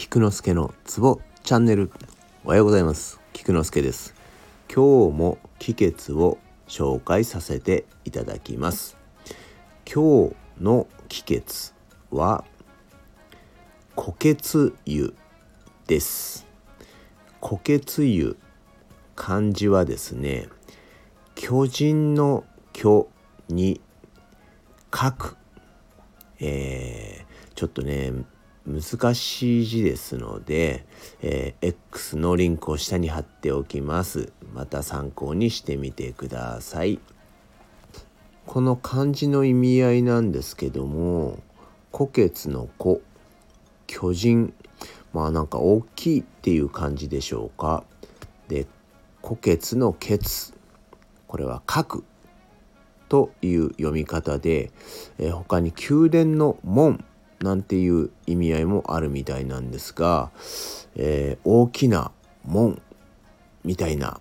菊之助のツボチャンネル。おはようございます。菊之助です。今日も気血を紹介させていただきます。今日の気血は虎血湯です。虎血湯漢字はですね巨人の巨に書く。えー、ちょっとね難しい字ですので、えー、X のリンクを下に貼っておきます。また参考にしてみてください。この漢字の意味合いなんですけども虎血の子巨人。まあなんか大きいっていう感じでしょうか。で虎血の血。これは書くという読み方で、えー、他に宮殿の門。なんていう意味合いもあるみたいなんですが、えー、大きな門みたいな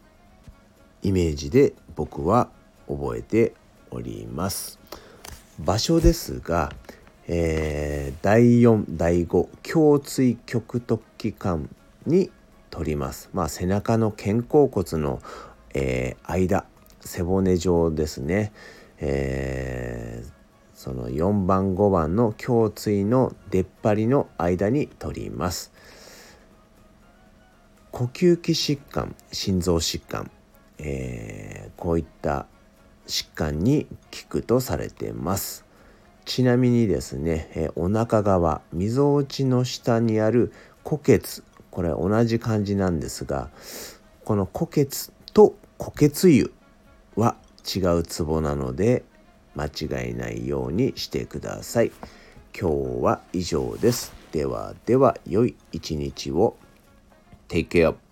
イメージで僕は覚えております。場所ですが、えー、第4第5胸椎極突起管に取ります。まあ背中の肩甲骨の、えー、間背骨状ですね。えー、その4番5番の胸椎の出っ張りの間に取ります。呼吸器疾患心臓疾患、えー、こういった疾患に効くとされてます。ちなみにですね、えー、お腹側みぞおちの下にある虎血これ同じ漢字なんですがこの虎血と虎血湯は違うツボなので間違えないようにしてください。今日は以上です。ではでは良い一日を。Take care.